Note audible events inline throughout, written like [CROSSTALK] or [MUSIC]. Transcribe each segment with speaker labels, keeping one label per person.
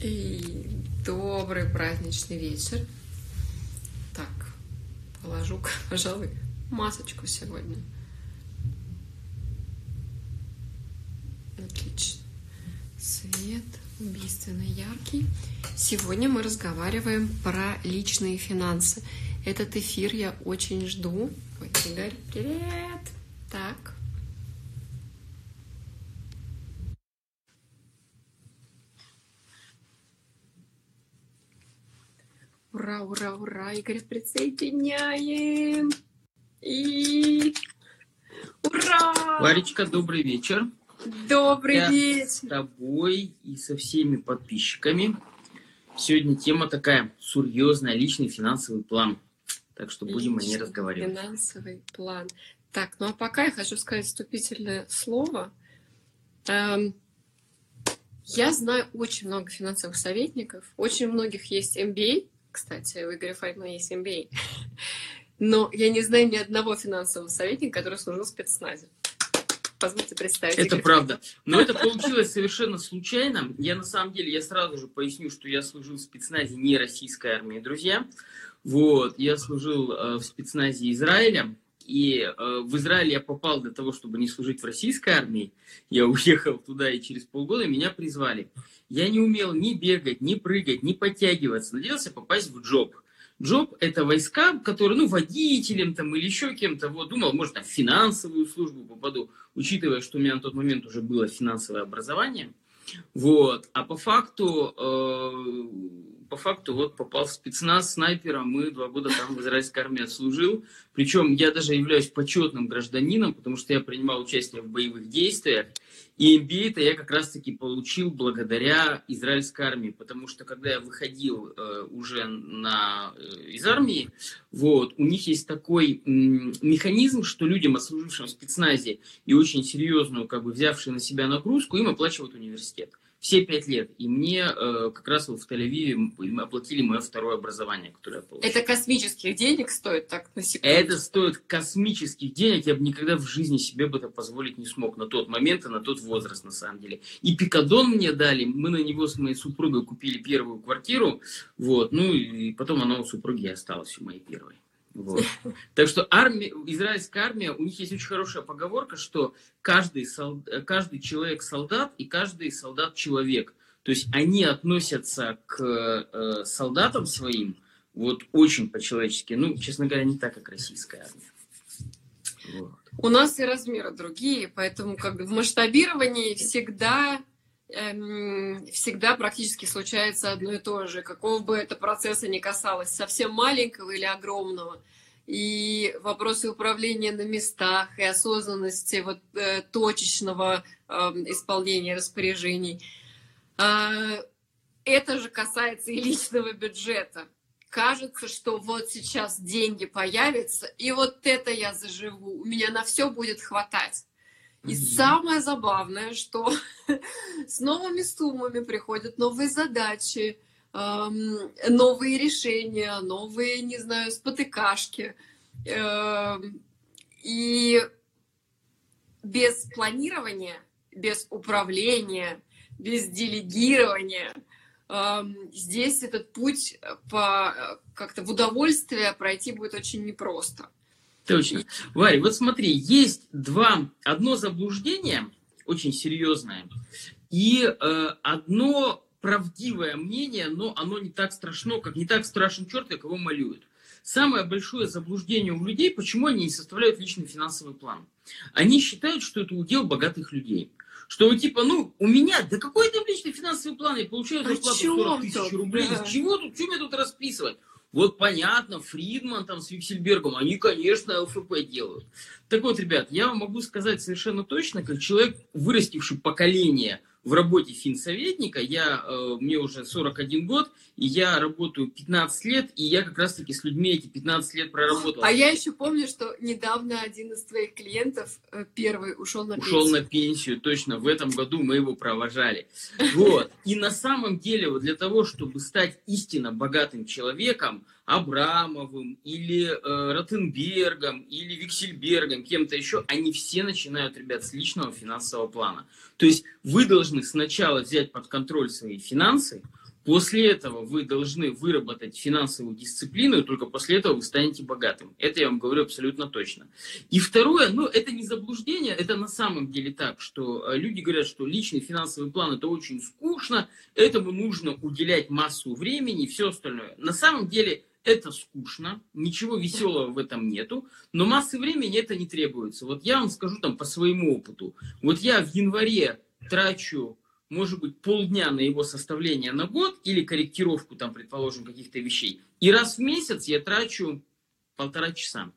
Speaker 1: И добрый праздничный вечер. Так, положу, [LAUGHS] пожалуй, масочку сегодня. Отлично. Свет убийственно яркий. Сегодня мы разговариваем про личные финансы. Этот эфир я очень жду. Ой, Игорь, привет! Так, Ура, ура! Игорь, присоединяем! И ура!
Speaker 2: Варечка, добрый вечер.
Speaker 1: Добрый
Speaker 2: Я
Speaker 1: вечер!
Speaker 2: С тобой и со всеми подписчиками. Сегодня тема такая серьезная, личный финансовый план. Так что будем о ней
Speaker 1: Личный
Speaker 2: разговаривать.
Speaker 1: Финансовый план. Так, ну а пока я хочу сказать вступительное слово. Эм, Я знаю очень много финансовых советников. Очень многих есть MBA. Кстати, у Игоря Файдмана есть MBA. Но я не знаю ни одного финансового советника, который служил в спецназе. Позвольте представить.
Speaker 2: Это
Speaker 1: Игорь.
Speaker 2: правда. Но это получилось совершенно случайно. Я на самом деле, я сразу же поясню, что я служил в спецназе не российской армии, друзья. Вот, я служил э, в спецназе Израиля. И э, в Израиль я попал для того, чтобы не служить в российской армии. Я уехал туда, и через полгода меня призвали. Я не умел ни бегать, ни прыгать, ни подтягиваться. Надеялся попасть в джоб. Джоб – это войска, которые, ну, водителем там или еще кем-то. Вот, думал, может, там, в финансовую службу попаду, учитывая, что у меня на тот момент уже было финансовое образование. Вот. А по факту, э, по факту, вот попал в спецназ снайпером, и два года там в израильской армии отслужил. Причем я даже являюсь почетным гражданином, потому что я принимал участие в боевых действиях. И MBA-то я как раз-таки получил благодаря израильской армии, потому что когда я выходил э, уже на, э, из армии, вот, у них есть такой м, механизм, что людям, отслужившим в спецназе и очень серьезную, как бы взявшие на себя нагрузку, им оплачивают университет. Все пять лет. И мне э, как раз вот в Тель-Авиве оплатили мое второе образование, которое я получил.
Speaker 1: Это космических денег стоит, так, на секунду.
Speaker 2: Это стоит космических денег. Я бы никогда в жизни себе бы это позволить не смог на тот момент и на тот возраст, на самом деле. И пикадон мне дали. Мы на него с моей супругой купили первую квартиру. Вот. Ну и потом она у супруги осталась, у моей первой. Вот. [LAUGHS] Так что армия, израильская армия, у них есть очень хорошая поговорка, что каждый, сол- каждый человек солдат и каждый солдат человек. То есть они относятся к э, солдатам своим вот очень по-человечески. Ну, честно говоря, не так, как российская армия. Вот.
Speaker 1: У нас и размеры другие, поэтому как бы в масштабировании всегда, всегда практически случается одно и то же, какого бы это процесса ни касалось, совсем маленького или огромного. И вопросы управления на местах и осознанности вот, э, точечного эм, исполнения распоряжений. А, это же касается и личного бюджета. Кажется, что вот сейчас деньги появятся, и вот это я заживу, у меня на все будет хватать. И самое забавное, что [LAUGHS] с новыми суммами приходят новые задачи, эм, новые решения, новые, не знаю, спотыкашки. Эм, И без планирования, без управления, без делегирования эм, здесь этот путь по э, как-то в удовольствие пройти будет очень непросто.
Speaker 2: Точно. Варя, вот смотри, есть два, одно заблуждение, очень серьезное, и э, одно правдивое мнение, но оно не так страшно, как не так страшен черт, как его малюют. Самое большое заблуждение у людей, почему они не составляют личный финансовый план. Они считают, что это удел богатых людей. Что типа, ну, у меня, да какой там личный финансовый план, я получаю
Speaker 1: О
Speaker 2: зарплату
Speaker 1: чём
Speaker 2: 40 тысяч рублей, из чего тут, что мне тут расписывать? Вот понятно, Фридман там с Виксельбергом, они, конечно, ЛФП делают. Так вот, ребят, я вам могу сказать совершенно точно, как человек, вырастивший поколение в работе финсоветника, я, э, мне уже 41 год, и я работаю 15 лет, и я как раз-таки с людьми эти 15 лет проработал.
Speaker 1: А я еще помню, что недавно один из твоих клиентов, э, первый, ушел на
Speaker 2: Ушел
Speaker 1: пенсию.
Speaker 2: на пенсию, точно, в этом году мы его провожали. Вот. И на самом деле, вот для того, чтобы стать истинно богатым человеком, Абрамовым или э, Ротенбергом или Виксельбергом, кем-то еще, они все начинают, ребят, с личного финансового плана. То есть вы должны сначала взять под контроль свои финансы, После этого вы должны выработать финансовую дисциплину, и только после этого вы станете богатым. Это я вам говорю абсолютно точно. И второе, ну, это не заблуждение, это на самом деле так, что э, люди говорят, что личный финансовый план это очень скучно, этому нужно уделять массу времени и все остальное. На самом деле это скучно, ничего веселого в этом нету, но массы времени это не требуется. Вот я вам скажу там по своему опыту. Вот я в январе трачу может быть, полдня на его составление на год или корректировку, там, предположим, каких-то вещей. И раз в месяц я трачу полтора часа.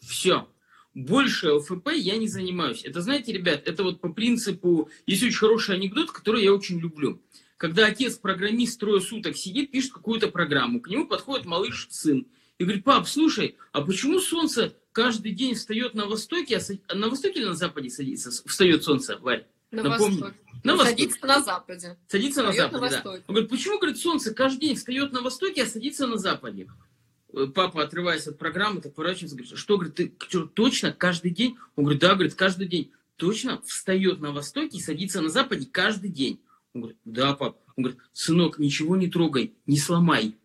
Speaker 2: Все. Больше ЛФП я не занимаюсь. Это, знаете, ребят, это вот по принципу... Есть очень хороший анекдот, который я очень люблю. Когда отец-программист трое суток сидит, пишет какую-то программу, к нему подходит малыш-сын и говорит, пап, слушай, а почему солнце каждый день встает на востоке, а на востоке или на западе садится, встает солнце, Варь?
Speaker 1: На Напомни. восток. На восток. Садится на западе.
Speaker 2: Садится на западе, на да. Он говорит, почему, говорит, солнце каждый день встает на востоке, а садится на западе? Э, папа, отрываясь от программы, так поворачивается, говорит, что, говорит, ты что, точно каждый день? Он говорит, да, говорит, каждый день. Точно встает на востоке и садится на западе каждый день. Он говорит, да, пап. Он говорит, сынок, ничего не трогай, не сломай.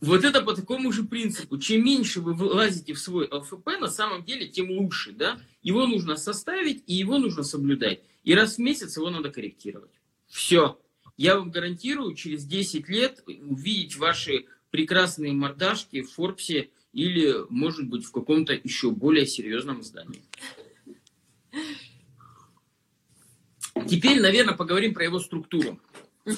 Speaker 2: Вот это по такому же принципу. Чем меньше вы влазите в свой ЛФП, на самом деле, тем лучше. Да? Его нужно составить, и его нужно соблюдать. И раз в месяц его надо корректировать. Все. Я вам гарантирую, через 10 лет увидеть ваши прекрасные мордашки в Форбсе или, может быть, в каком-то еще более серьезном издании. Теперь, наверное, поговорим про его структуру.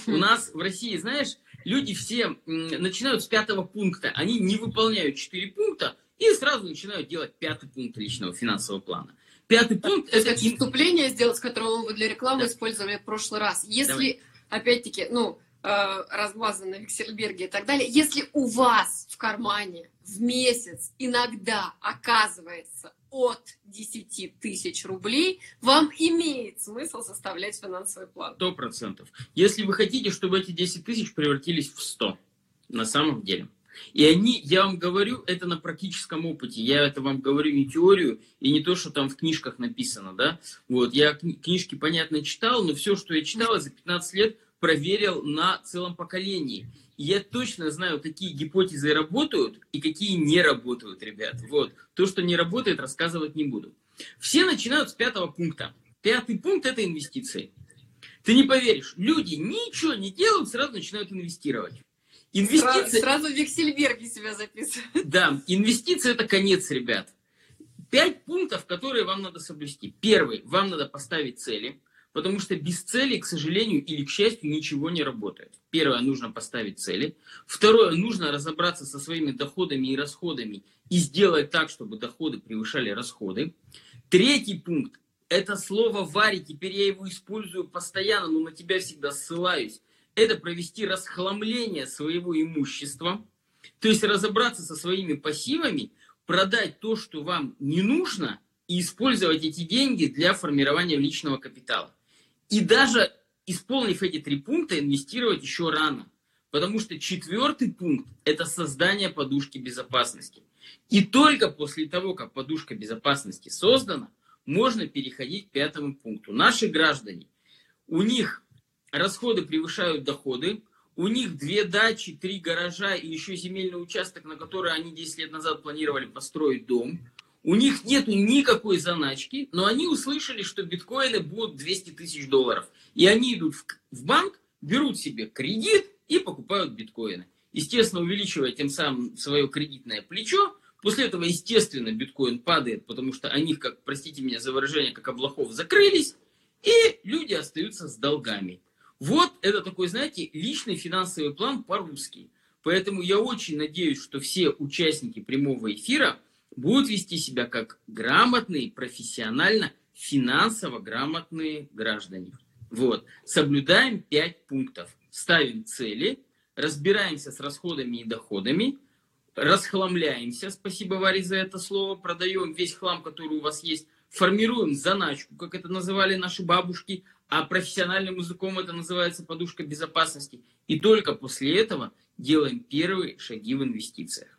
Speaker 2: У нас в России, знаешь, люди все начинают с пятого пункта. Они не выполняют четыре пункта и сразу начинают делать пятый пункт личного финансового плана. Пятый пункт
Speaker 1: это... это вступление сделать, которое мы для рекламы да. использовали в прошлый раз. Если, опять-таки, ну, э, размазано на Виксельберге и так далее, если у вас в кармане в месяц иногда оказывается от 10 тысяч рублей, вам имеет смысл составлять финансовый план.
Speaker 2: Сто процентов. Если вы хотите, чтобы эти 10 тысяч превратились в 100, на самом деле. И они, я вам говорю, это на практическом опыте. Я это вам говорю не теорию и не то, что там в книжках написано, да. Вот, я книжки, понятно, читал, но все, что я читал за 15 лет, проверил на целом поколении. И я точно знаю, какие гипотезы работают и какие не работают, ребят. Вот. То, что не работает, рассказывать не буду. Все начинают с пятого пункта. Пятый пункт – это инвестиции. Ты не поверишь, люди ничего не делают, сразу начинают инвестировать.
Speaker 1: Инвестиции... Сразу, сразу в Вексельберге себя записывают.
Speaker 2: Да, инвестиции – это конец, ребят. Пять пунктов, которые вам надо соблюсти. Первый, вам надо поставить цели, потому что без цели, к сожалению или к счастью, ничего не работает. Первое, нужно поставить цели. Второе, нужно разобраться со своими доходами и расходами и сделать так, чтобы доходы превышали расходы. Третий пункт – это слово «вари». Теперь я его использую постоянно, но на тебя всегда ссылаюсь это провести расхламление своего имущества, то есть разобраться со своими пассивами, продать то, что вам не нужно, и использовать эти деньги для формирования личного капитала. И даже исполнив эти три пункта, инвестировать еще рано. Потому что четвертый пункт – это создание подушки безопасности. И только после того, как подушка безопасности создана, можно переходить к пятому пункту. Наши граждане, у них расходы превышают доходы, у них две дачи, три гаража и еще земельный участок, на который они 10 лет назад планировали построить дом. У них нет никакой заначки, но они услышали, что биткоины будут 200 тысяч долларов. И они идут в банк, берут себе кредит и покупают биткоины. Естественно, увеличивая тем самым свое кредитное плечо. После этого, естественно, биткоин падает, потому что они, как, простите меня за выражение, как облаков закрылись. И люди остаются с долгами. Вот это такой, знаете, личный финансовый план по-русски. Поэтому я очень надеюсь, что все участники прямого эфира будут вести себя как грамотные, профессионально, финансово грамотные граждане. Вот. Соблюдаем пять пунктов. Ставим цели, разбираемся с расходами и доходами, расхламляемся, спасибо, Варе, за это слово, продаем весь хлам, который у вас есть, формируем заначку, как это называли наши бабушки, а профессиональным языком это называется подушка безопасности. И только после этого делаем первые шаги в инвестициях.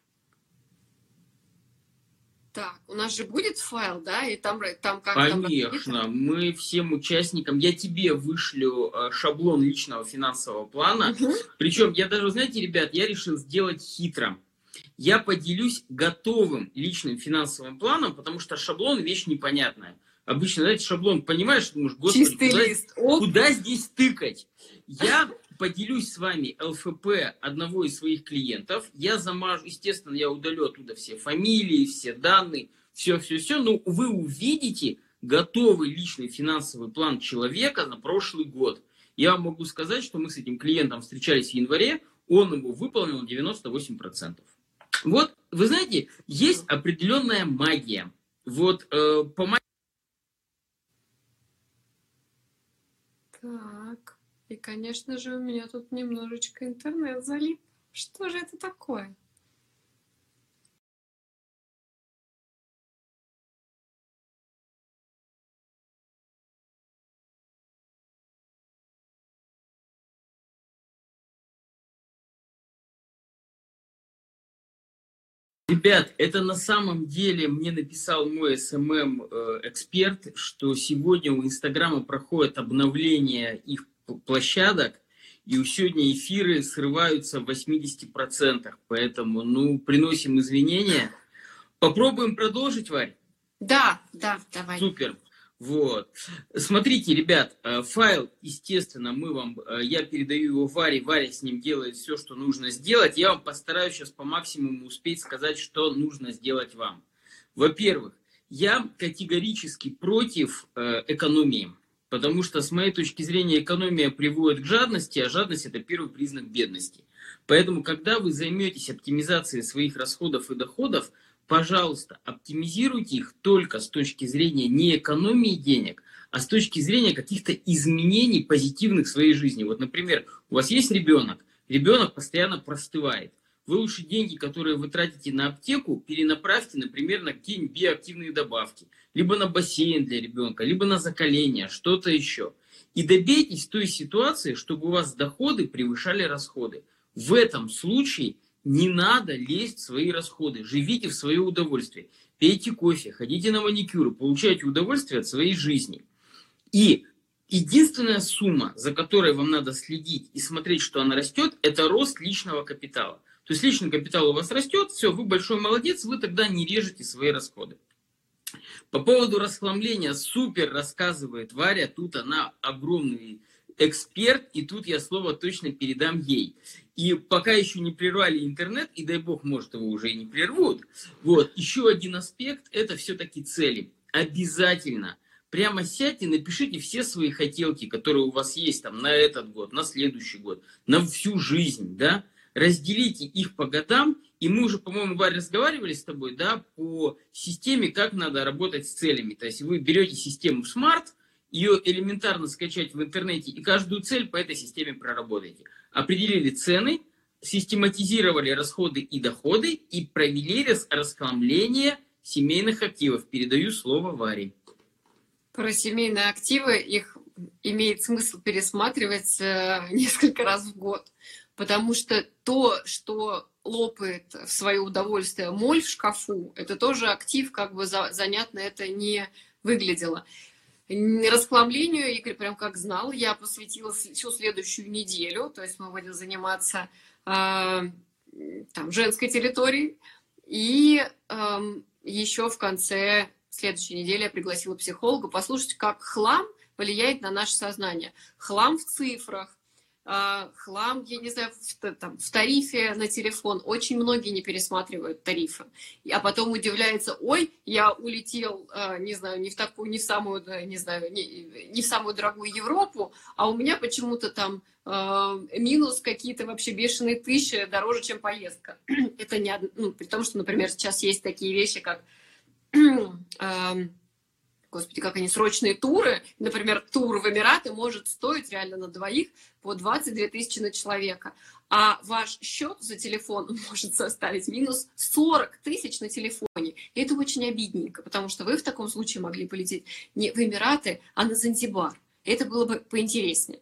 Speaker 1: Так, у нас же будет файл, да, и там, там как
Speaker 2: Конечно, там... мы всем участникам, я тебе вышлю э, шаблон личного финансового плана, угу. причем я даже, знаете, ребят, я решил сделать хитро. Я поделюсь готовым личным финансовым планом, потому что шаблон вещь непонятная. Обычно, знаете, шаблон понимаешь, думаешь, господи, куда, куда здесь тыкать? Я поделюсь с вами ЛФП одного из своих клиентов. Я замажу, естественно, я удалю оттуда все фамилии, все данные, все-все-все, но вы увидите готовый личный финансовый план человека на прошлый год. Я вам могу сказать, что мы с этим клиентом встречались в январе, он его выполнил 98%. Вот, вы знаете, есть определенная магия. Вот э, по магии...
Speaker 1: Так. И, конечно же, у меня тут немножечко интернет залип. Что же это такое?
Speaker 2: Ребят, это на самом деле мне написал мой SMM-эксперт, что сегодня у Инстаграма проходит обновление их площадок, и сегодня эфиры срываются в 80%. Поэтому, ну, приносим извинения. Попробуем продолжить, Варь?
Speaker 1: Да, да, давай.
Speaker 2: Супер. Вот. Смотрите, ребят, э, файл, естественно, мы вам, э, я передаю его Варе, Варя с ним делает все, что нужно сделать. Я вам постараюсь сейчас по максимуму успеть сказать, что нужно сделать вам. Во-первых, я категорически против э, экономии. Потому что, с моей точки зрения, экономия приводит к жадности, а жадность – это первый признак бедности. Поэтому, когда вы займетесь оптимизацией своих расходов и доходов, пожалуйста, оптимизируйте их только с точки зрения не экономии денег, а с точки зрения каких-то изменений позитивных в своей жизни. Вот, например, у вас есть ребенок, ребенок постоянно простывает. Вы лучше деньги, которые вы тратите на аптеку, перенаправьте, например, на какие-нибудь биоактивные добавки либо на бассейн для ребенка, либо на закаление, что-то еще. И добейтесь той ситуации, чтобы у вас доходы превышали расходы. В этом случае не надо лезть в свои расходы. Живите в свое удовольствие. Пейте кофе, ходите на маникюры, получайте удовольствие от своей жизни. И единственная сумма, за которой вам надо следить и смотреть, что она растет, это рост личного капитала. То есть личный капитал у вас растет, все, вы большой молодец, вы тогда не режете свои расходы. По поводу расхламления супер рассказывает Варя. Тут она огромный эксперт, и тут я слово точно передам ей. И пока еще не прервали интернет, и дай бог, может, его уже и не прервут. Вот, еще один аспект, это все-таки цели. Обязательно прямо сядьте, напишите все свои хотелки, которые у вас есть там на этот год, на следующий год, на всю жизнь, да, разделите их по годам, и мы уже, по-моему, Варя, разговаривали с тобой, да, по системе, как надо работать с целями. То есть вы берете систему Smart, ее элементарно скачать в интернете, и каждую цель по этой системе проработаете. Определили цены, систематизировали расходы и доходы и провели расхламление семейных активов. Передаю слово Варе.
Speaker 1: Про семейные активы, их имеет смысл пересматривать э, [LAUGHS] несколько раз в год потому что то, что лопает в свое удовольствие моль в шкафу, это тоже актив, как бы за, занятно это не выглядело. Расхламлению, Игорь прям как знал, я посвятила всю следующую неделю, то есть мы будем заниматься э, там, женской территорией, и э, еще в конце следующей недели я пригласила психолога послушать, как хлам влияет на наше сознание. Хлам в цифрах, хлам, я не знаю, в, там, в тарифе на телефон. Очень многие не пересматривают тарифы. А потом удивляются, ой, я улетел, а, не знаю, не в такую, не в самую, не знаю, не, не в самую дорогую Европу, а у меня почему-то там а, минус какие-то вообще бешеные тысячи дороже, чем поездка. [CLEARS THROAT] Это не, ну, при том, что, например, сейчас есть такие вещи, как [CLEARS THROAT] господи, как они, срочные туры. Например, тур в Эмираты может стоить реально на двоих по 22 тысячи на человека. А ваш счет за телефон [LAUGHS] может составить минус 40 тысяч на телефоне. И это очень обидненько, потому что вы в таком случае могли полететь не в Эмираты, а на Занзибар. Это было бы поинтереснее.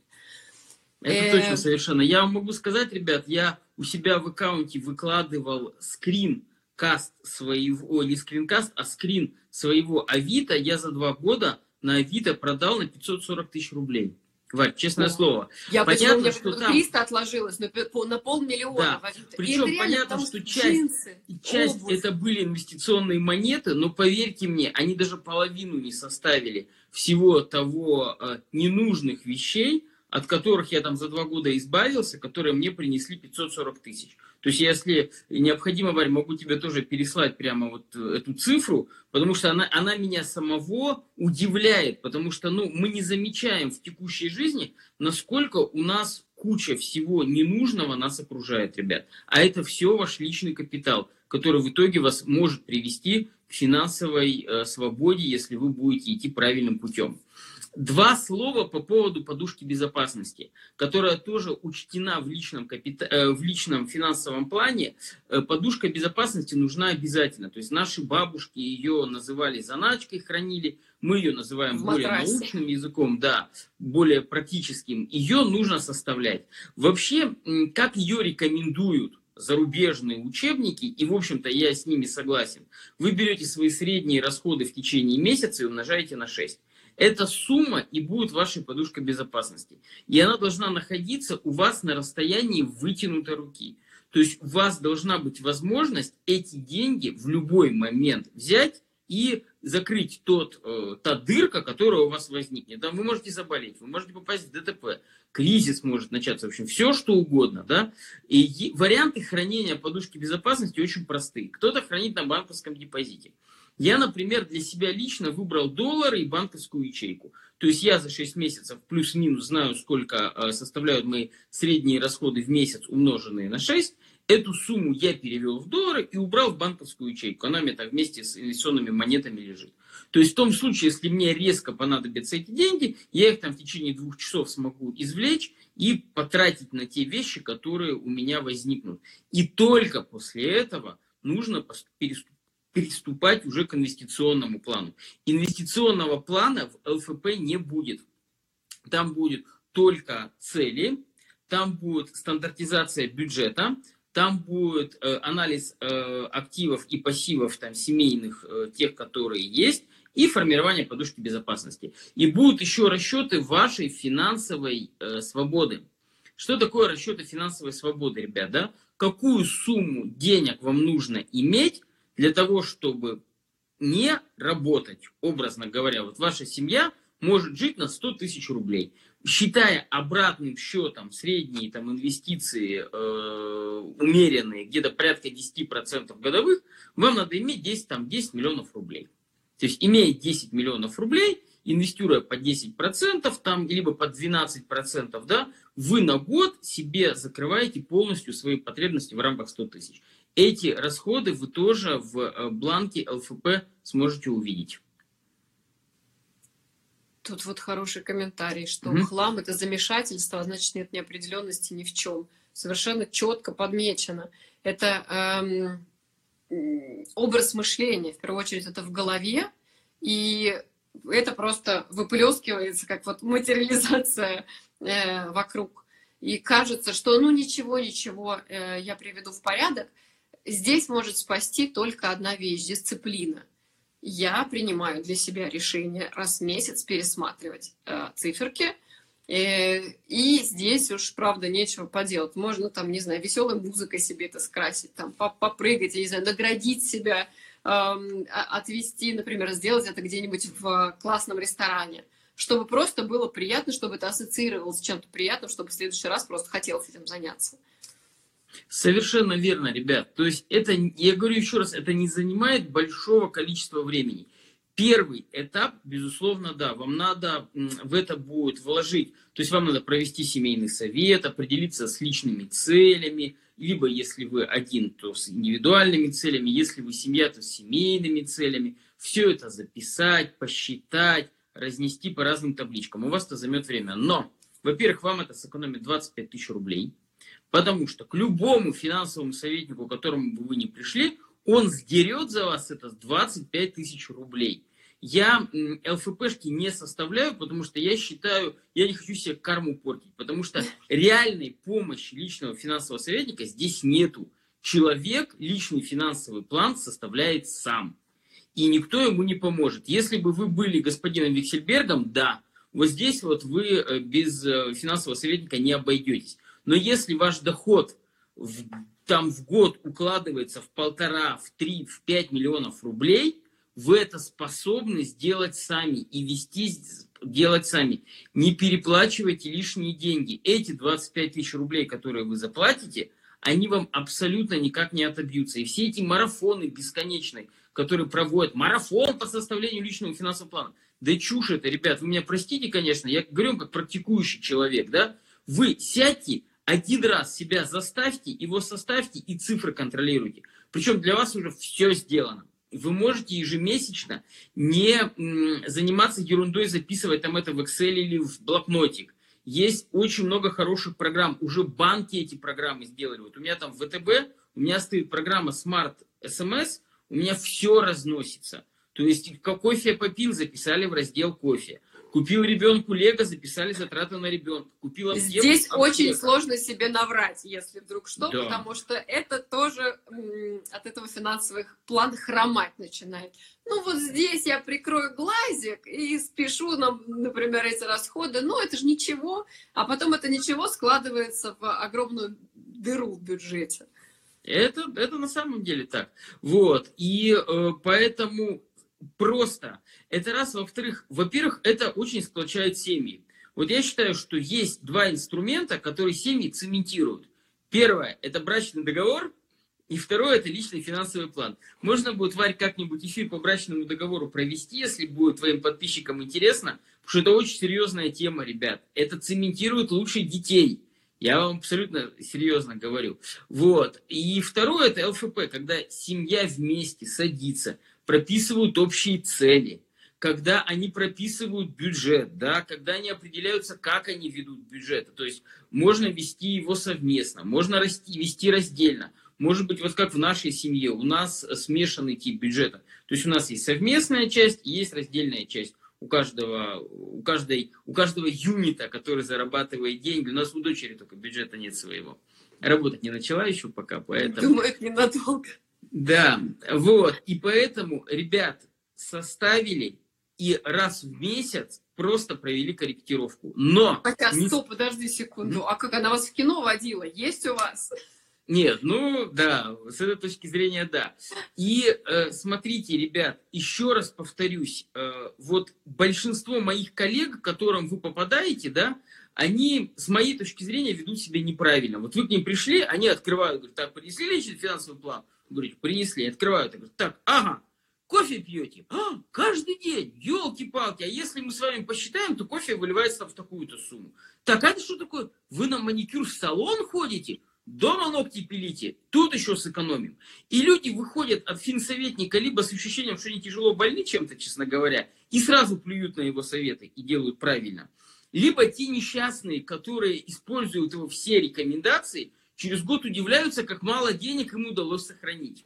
Speaker 2: Это точно э, совершенно. Я вам могу сказать, ребят, я у себя в аккаунте выкладывал скрин скринкаст своего, не скринкаст, а скрин своего Авито я за два года на Авито продал на 540 тысяч рублей. Варь, честное О. слово.
Speaker 1: Я понятно, почему, что там... 300 отложилось, но на полмиллиона
Speaker 2: да. Причем реально, понятно, что часть, джинсы, часть это были инвестиционные монеты, но поверьте мне, они даже половину не составили всего того э, ненужных вещей, от которых я там за два года избавился, которые мне принесли 540 тысяч. То есть, если необходимо, Варь, могу тебе тоже переслать прямо вот э, эту цифру, потому что она, она меня самого удивляет, потому что ну, мы не замечаем в текущей жизни, насколько у нас куча всего ненужного нас окружает, ребят. А это все ваш личный капитал, который в итоге вас может привести к финансовой э, свободе, если вы будете идти правильным путем. Два слова по поводу подушки безопасности, которая тоже учтена в личном, капита... Э, в личном финансовом плане. Э, подушка безопасности нужна обязательно. То есть наши бабушки ее называли заначкой, хранили. Мы ее называем в более матрасе. научным языком, да, более практическим. Ее нужно составлять. Вообще, как ее рекомендуют зарубежные учебники, и, в общем-то, я с ними согласен. Вы берете свои средние расходы в течение месяца и умножаете на 6. Эта сумма и будет вашей подушкой безопасности. И она должна находиться у вас на расстоянии вытянутой руки. То есть у вас должна быть возможность эти деньги в любой момент взять и закрыть тот, э, та дырка, которая у вас возникнет. Там вы можете заболеть, вы можете попасть в ДТП, кризис может начаться, в общем, все что угодно. Да? И варианты хранения подушки безопасности очень простые. Кто-то хранит на банковском депозите. Я, например, для себя лично выбрал доллары и банковскую ячейку. То есть я за 6 месяцев плюс-минус знаю, сколько э, составляют мои средние расходы в месяц, умноженные на 6. Эту сумму я перевел в доллары и убрал в банковскую ячейку. Она у меня так вместе с инвестиционными монетами лежит. То есть в том случае, если мне резко понадобятся эти деньги, я их там в течение двух часов смогу извлечь и потратить на те вещи, которые у меня возникнут. И только после этого нужно переступить приступать уже к инвестиционному плану. Инвестиционного плана в ЛФП не будет. Там будет только цели, там будет стандартизация бюджета, там будет э, анализ э, активов и пассивов там, семейных, э, тех, которые есть, и формирование подушки безопасности. И будут еще расчеты вашей финансовой э, свободы. Что такое расчеты финансовой свободы, ребят? Да? Какую сумму денег вам нужно иметь, для того, чтобы не работать, образно говоря, вот ваша семья может жить на 100 тысяч рублей. Считая обратным счетом средние там, инвестиции э, умеренные, где-то порядка 10% годовых, вам надо иметь 10, там, 10 миллионов рублей. То есть, имея 10 миллионов рублей, инвестируя по 10%, там, либо по 12%, да, вы на год себе закрываете полностью свои потребности в рамках 100 тысяч. Эти расходы вы тоже в э, бланке ЛФП сможете увидеть.
Speaker 1: Тут вот хороший комментарий, что угу. хлам это замешательство, а значит нет неопределенности ни в чем. Совершенно четко подмечено. Это эм, образ мышления, в первую очередь, это в голове, и это просто выплескивается, как вот материализация э, вокруг. И кажется, что ну ничего, ничего, э, я приведу в порядок, Здесь может спасти только одна вещь – дисциплина. Я принимаю для себя решение раз в месяц пересматривать э, циферки, э, и здесь уж, правда, нечего поделать. Можно там, не знаю, веселой музыкой себе это скрасить, там, попрыгать, я не знаю, наградить себя, эм, отвести, например, сделать это где-нибудь в классном ресторане, чтобы просто было приятно, чтобы это ассоциировалось с чем-то приятным, чтобы в следующий раз просто хотелось этим заняться.
Speaker 2: Совершенно верно, ребят. То есть это, я говорю еще раз, это не занимает большого количества времени. Первый этап, безусловно, да, вам надо в это будет вложить, то есть вам надо провести семейный совет, определиться с личными целями, либо если вы один, то с индивидуальными целями, если вы семья, то с семейными целями. Все это записать, посчитать, разнести по разным табличкам. У вас это займет время. Но, во-первых, вам это сэкономит 25 тысяч рублей – Потому что к любому финансовому советнику, к которому бы вы не пришли, он сдерет за вас это 25 тысяч рублей. Я ЛФПшки не составляю, потому что я считаю, я не хочу себе карму портить, потому что реальной помощи личного финансового советника здесь нету. человек личный финансовый план составляет сам. И никто ему не поможет. Если бы вы были господином Виксельбергом, да, вот здесь вот вы э, без э, финансового советника не обойдетесь. Но если ваш доход в, там в год укладывается в полтора, в три, в пять миллионов рублей, вы это способны сделать сами и вести делать сами. Не переплачивайте лишние деньги. Эти 25 тысяч рублей, которые вы заплатите, они вам абсолютно никак не отобьются. И все эти марафоны бесконечные, которые проводят, марафон по составлению личного финансового плана, да чушь это, ребят, вы меня простите, конечно, я говорю как практикующий человек, да, вы сядьте, один раз себя заставьте, его составьте и цифры контролируйте. Причем для вас уже все сделано вы можете ежемесячно не заниматься ерундой, записывать там это в Excel или в блокнотик. Есть очень много хороших программ. Уже банки эти программы сделали. Вот у меня там ВТБ, у меня стоит программа Smart SMS, у меня все разносится. То есть, кофе попил, записали в раздел кофе. Купил ребенку Лего, записали затраты на ребенка. Купила
Speaker 1: Здесь аптеку. очень сложно себе наврать, если вдруг что, да. потому что это тоже от этого финансовых план хромать начинает. Ну вот здесь я прикрою глазик и спешу, нам, например, эти расходы. Ну это же ничего, а потом это ничего складывается в огромную дыру в бюджете.
Speaker 2: Это, это на самом деле так. Вот. И э, поэтому просто. Это раз. Во-вторых, во-первых, это очень сплочает семьи. Вот я считаю, что есть два инструмента, которые семьи цементируют. Первое – это брачный договор, и второе – это личный финансовый план. Можно будет, Варь, как-нибудь эфир по брачному договору провести, если будет твоим подписчикам интересно, потому что это очень серьезная тема, ребят. Это цементирует лучше детей. Я вам абсолютно серьезно говорю. Вот. И второе – это ЛФП, когда семья вместе садится, прописывают общие цели, когда они прописывают бюджет, да, когда они определяются, как они ведут бюджет. То есть можно вести его совместно, можно расти, вести раздельно. Может быть, вот как в нашей семье, у нас смешанный тип бюджета. То есть у нас есть совместная часть есть раздельная часть у каждого, у каждой, у каждого юнита, который зарабатывает деньги. У нас у дочери только бюджета нет своего. Работать не начала еще пока, поэтому...
Speaker 1: Думаю, это ненадолго.
Speaker 2: Да, вот. И поэтому, ребят, составили и раз в месяц просто провели корректировку. Но...
Speaker 1: А не... стоп, подожди секунду. А как она вас в кино водила? Есть у вас?
Speaker 2: Нет, ну да, с этой точки зрения да. И э, смотрите, ребят, еще раз повторюсь, э, вот большинство моих коллег, к которым вы попадаете, да, они, с моей точки зрения, ведут себя неправильно. Вот вы к ним пришли, они открывают, говорят, так, принесли личный финансовый план? Говорите, принесли, открывают, говорят, так, ага, кофе пьете? А, каждый день, елки-палки, а если мы с вами посчитаем, то кофе выливается в такую-то сумму. Так, а это что такое? Вы на маникюр в салон ходите? Дома ногти пилите, тут еще сэкономим. И люди выходят от финсоветника либо с ощущением, что они тяжело больны чем-то, честно говоря, и сразу плюют на его советы и делают правильно. Либо те несчастные, которые используют его все рекомендации, через год удивляются, как мало денег им удалось сохранить.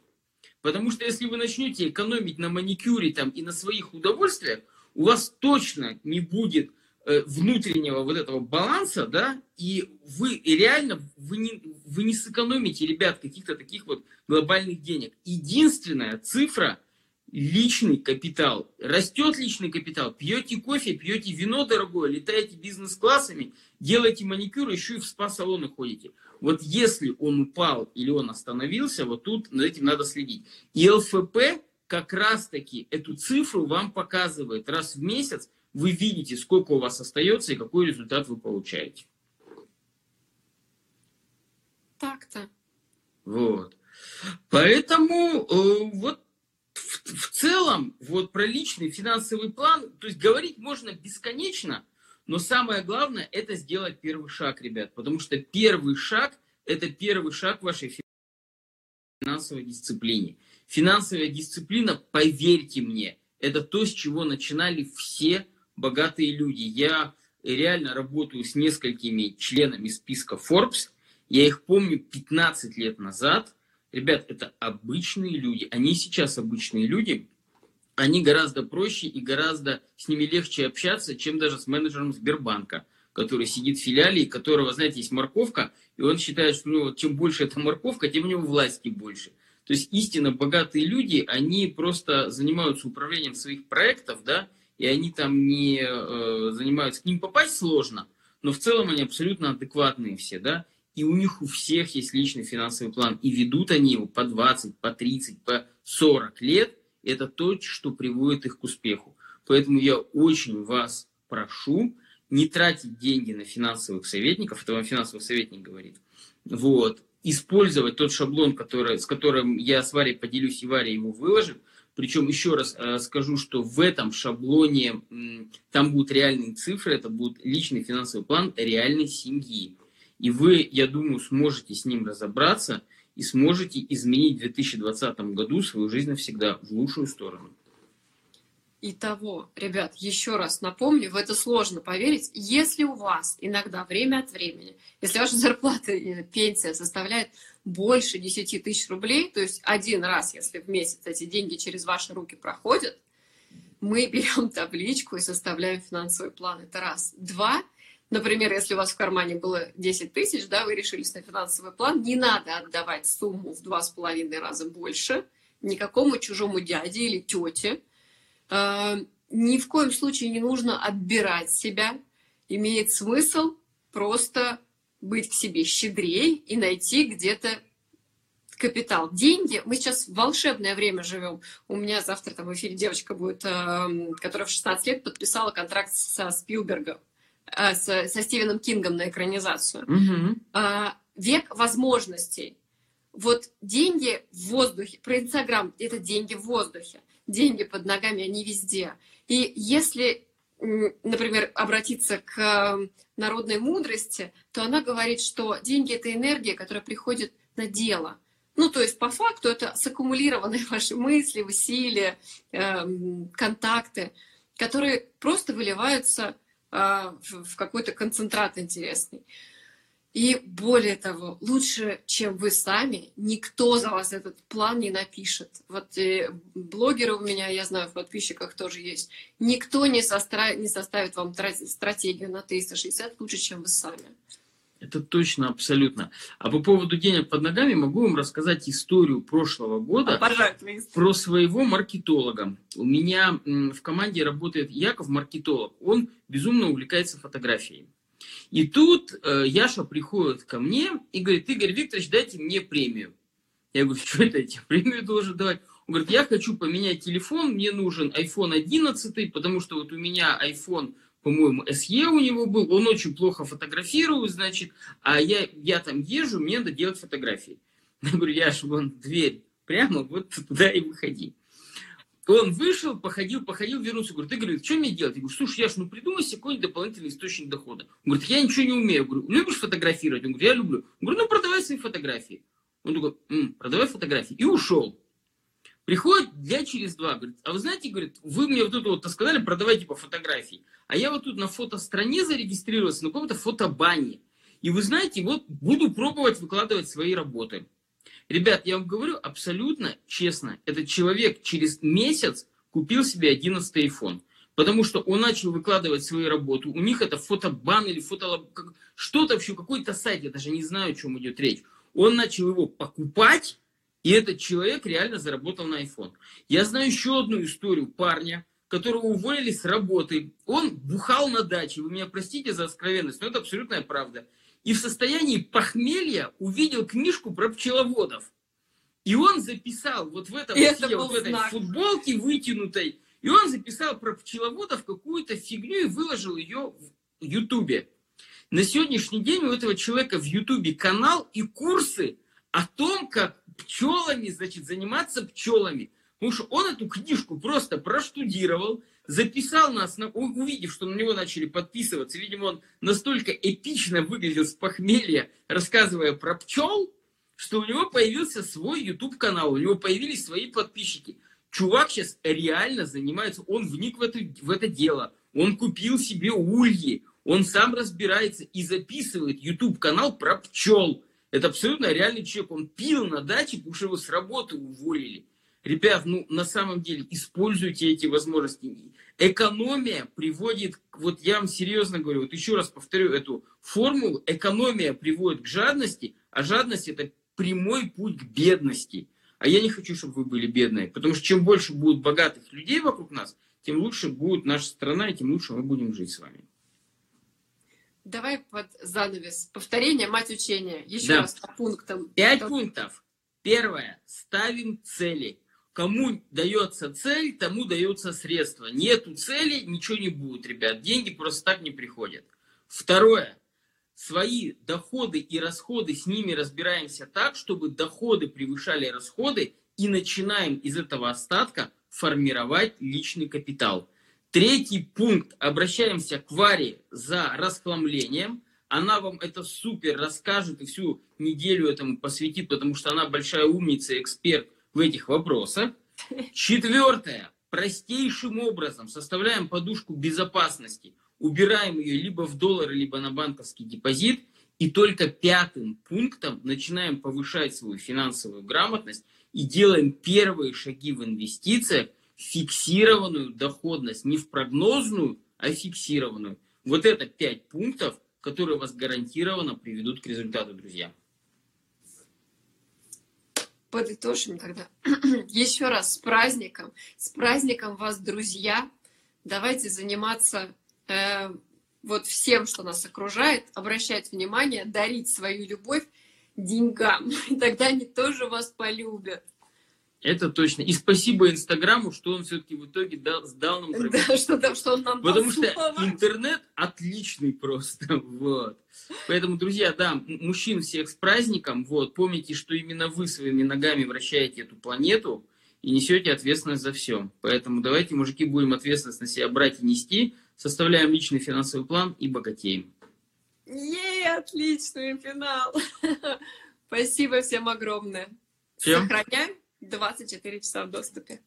Speaker 2: Потому что если вы начнете экономить на маникюре там, и на своих удовольствиях, у вас точно не будет э, внутреннего вот этого баланса, да, и вы и реально вы не, вы не сэкономите, ребят, каких-то таких вот глобальных денег. Единственная цифра – личный капитал. Растет личный капитал. Пьете кофе, пьете вино дорогое, летаете бизнес-классами, делаете маникюр, еще и в спа-салоны ходите. Вот если он упал или он остановился, вот тут за этим надо следить. И ЛФП как раз-таки эту цифру вам показывает. Раз в месяц вы видите, сколько у вас остается и какой результат вы получаете.
Speaker 1: Так-то.
Speaker 2: Вот. Поэтому э, вот в, в целом, вот про личный финансовый план, то есть говорить можно бесконечно, но самое главное это сделать первый шаг, ребят. Потому что первый шаг это первый шаг вашей финансовой дисциплине. Финансовая дисциплина, поверьте мне, это то, с чего начинали все богатые люди. Я реально работаю с несколькими членами списка Forbes. Я их помню 15 лет назад – Ребят, это обычные люди. Они сейчас обычные люди. Они гораздо проще и гораздо с ними легче общаться, чем даже с менеджером Сбербанка. который сидит в филиале, и которого, знаете, есть морковка, и он считает, что ну, чем больше эта морковка, тем у него власти больше. То есть истинно богатые люди, они просто занимаются управлением своих проектов, да, и они там не э, занимаются, к ним попасть сложно, но в целом они абсолютно адекватные все, да, и у них у всех есть личный финансовый план, и ведут они его по 20, по 30, по 40 лет, это то, что приводит их к успеху. Поэтому я очень вас прошу не тратить деньги на финансовых советников, это вам финансовый советник говорит, вот, использовать тот шаблон, который, с которым я с Варей поделюсь, и Варя его выложит, причем еще раз э, скажу, что в этом шаблоне там будут реальные цифры, это будет личный финансовый план реальной семьи. И вы, я думаю, сможете с ним разобраться и сможете изменить в 2020 году свою жизнь навсегда в лучшую сторону.
Speaker 1: Итого, ребят, еще раз напомню, в это сложно поверить, если у вас иногда время от времени, если ваша зарплата пенсия составляет больше 10 тысяч рублей, то есть один раз, если в месяц эти деньги через ваши руки проходят, мы берем табличку и составляем финансовый план. Это раз. Два, например, если у вас в кармане было 10 тысяч, да, вы решились на финансовый план, не надо отдавать сумму в два с половиной раза больше никакому чужому дяде или тете, а, ни в коем случае не нужно отбирать себя. Имеет смысл просто быть к себе щедрее и найти где-то капитал. Деньги, мы сейчас в волшебное время живем. У меня завтра там в эфире девочка будет, эм, которая в 16 лет подписала контракт со Спилбергом, э, со, со Стивеном Кингом на экранизацию.
Speaker 2: Угу.
Speaker 1: Век возможностей. Вот деньги в воздухе, про Инстаграм, это деньги в воздухе деньги под ногами, они везде. И если, например, обратиться к народной мудрости, то она говорит, что деньги – это энергия, которая приходит на дело. Ну, то есть, по факту, это саккумулированные [LAUGHS] ваши мысли, усилия, эм, контакты, которые просто выливаются в какой-то концентрат интересный. И более того, лучше, чем вы сами, никто за вас этот план не напишет. Вот э, блогеры у меня, я знаю, в подписчиках тоже есть. Никто не, состра... не составит вам стратегию на 360 лучше, чем вы сами.
Speaker 2: Это точно, абсолютно. А по поводу денег под ногами могу вам рассказать историю прошлого года
Speaker 1: Обожаю
Speaker 2: про своего маркетолога. У меня в команде работает Яков, маркетолог. Он безумно увлекается фотографией. И тут э, Яша приходит ко мне и говорит, Игорь Викторович, дайте мне премию. Я говорю, что это я тебе премию должен давать? Он говорит, я хочу поменять телефон, мне нужен iPhone 11, потому что вот у меня iPhone, по-моему, SE у него был, он очень плохо фотографирует, значит, а я, я там езжу, мне надо делать фотографии. [LAUGHS] Я говорю, Яша, вон дверь, прямо вот туда и выходи. Он вышел, походил, походил, вернулся. Говорит, ты говорит, что мне делать? Я говорю, слушай, Яш, ну придумай себе какой-нибудь дополнительный источник дохода. Он говорит, я ничего не умею. Я говорю, любишь фотографировать? Он говорит, я люблю. Я говорю, ну продавай свои фотографии. Он такой, М, продавай фотографии. И ушел. Приходит дня через два, говорит, а вы знаете, говорит, вы мне вот это вот сказали, продавай типа фотографии. А я вот тут на фотостране зарегистрировался, на каком-то фотобане. И вы знаете, вот буду пробовать выкладывать свои работы. Ребят, я вам говорю абсолютно честно, этот человек через месяц купил себе 11 iPhone. Потому что он начал выкладывать свои работы. У них это фотобан или фото... Что-то вообще, какой-то сайт, я даже не знаю, о чем идет речь. Он начал его покупать, и этот человек реально заработал на iPhone. Я знаю еще одну историю парня, которого уволили с работы. Он бухал на даче. Вы меня простите за откровенность, но это абсолютная правда и в состоянии похмелья увидел книжку про пчеловодов. И он записал вот в этом, вот сидел, в этой знак. футболке вытянутой, и он записал про пчеловодов какую-то фигню и выложил ее в Ютубе. На сегодняшний день у этого человека в Ютубе канал и курсы о том, как пчелами, значит, заниматься пчелами. Потому что он эту книжку просто проштудировал, записал нас, на, увидев, что на него начали подписываться, видимо, он настолько эпично выглядел с похмелья, рассказывая про пчел, что у него появился свой YouTube-канал, у него появились свои подписчики. Чувак сейчас реально занимается, он вник в это, в это дело, он купил себе ульи, он сам разбирается и записывает YouTube-канал про пчел. Это абсолютно реальный человек. Он пил на даче, потому его с работы уволили. Ребят, ну на самом деле используйте эти возможности. Экономия приводит, вот я вам серьезно говорю, вот еще раз повторю эту формулу, экономия приводит к жадности, а жадность это прямой путь к бедности. А я не хочу, чтобы вы были бедные, потому что чем больше будет богатых людей вокруг нас, тем лучше будет наша страна, и тем лучше мы будем жить с вами.
Speaker 1: Давай под занавес. Повторение, мать учения. Еще
Speaker 2: Да.
Speaker 1: раз по пунктам.
Speaker 2: Пять
Speaker 1: То-
Speaker 2: пунктов. Первое. Ставим цели. Кому дается цель, тому дается средство. Нету цели, ничего не будет, ребят. Деньги просто так не приходят. Второе. Свои доходы и расходы, с ними разбираемся так, чтобы доходы превышали расходы и начинаем из этого остатка формировать личный капитал. Третий пункт. Обращаемся к Варе за расхламлением. Она вам это супер расскажет и всю неделю этому посвятит, потому что она большая умница и эксперт в этих вопросах. Четвертое. Простейшим образом составляем подушку безопасности. Убираем ее либо в доллары, либо на банковский депозит. И только пятым пунктом начинаем повышать свою финансовую грамотность и делаем первые шаги в инвестициях, фиксированную доходность, не в прогнозную, а фиксированную. Вот это пять пунктов, которые вас гарантированно приведут к результату, друзья.
Speaker 1: Подытожим тогда. [CLEARS THROAT] Еще раз с праздником. С праздником вас, друзья. Давайте заниматься э, вот всем, что нас окружает, обращать внимание, дарить свою любовь деньгам. И [LAUGHS] тогда они тоже вас полюбят.
Speaker 2: Это точно. И спасибо Инстаграму, что он все-таки в итоге дал, сдал нам.
Speaker 1: Да, что там, что он нам дал
Speaker 2: Потому что интернет отличный просто, [LAUGHS] вот. Поэтому, друзья, да, мужчин всех с праздником, вот. Помните, что именно вы своими ногами вращаете эту планету и несете ответственность за все. Поэтому давайте, мужики, будем ответственность на себя брать и нести, составляем личный финансовый план и богатеем.
Speaker 1: Ей, отличный финал. [LAUGHS] Спасибо всем огромное.
Speaker 2: Всем.
Speaker 1: Сохраняем 24 часа в доступе.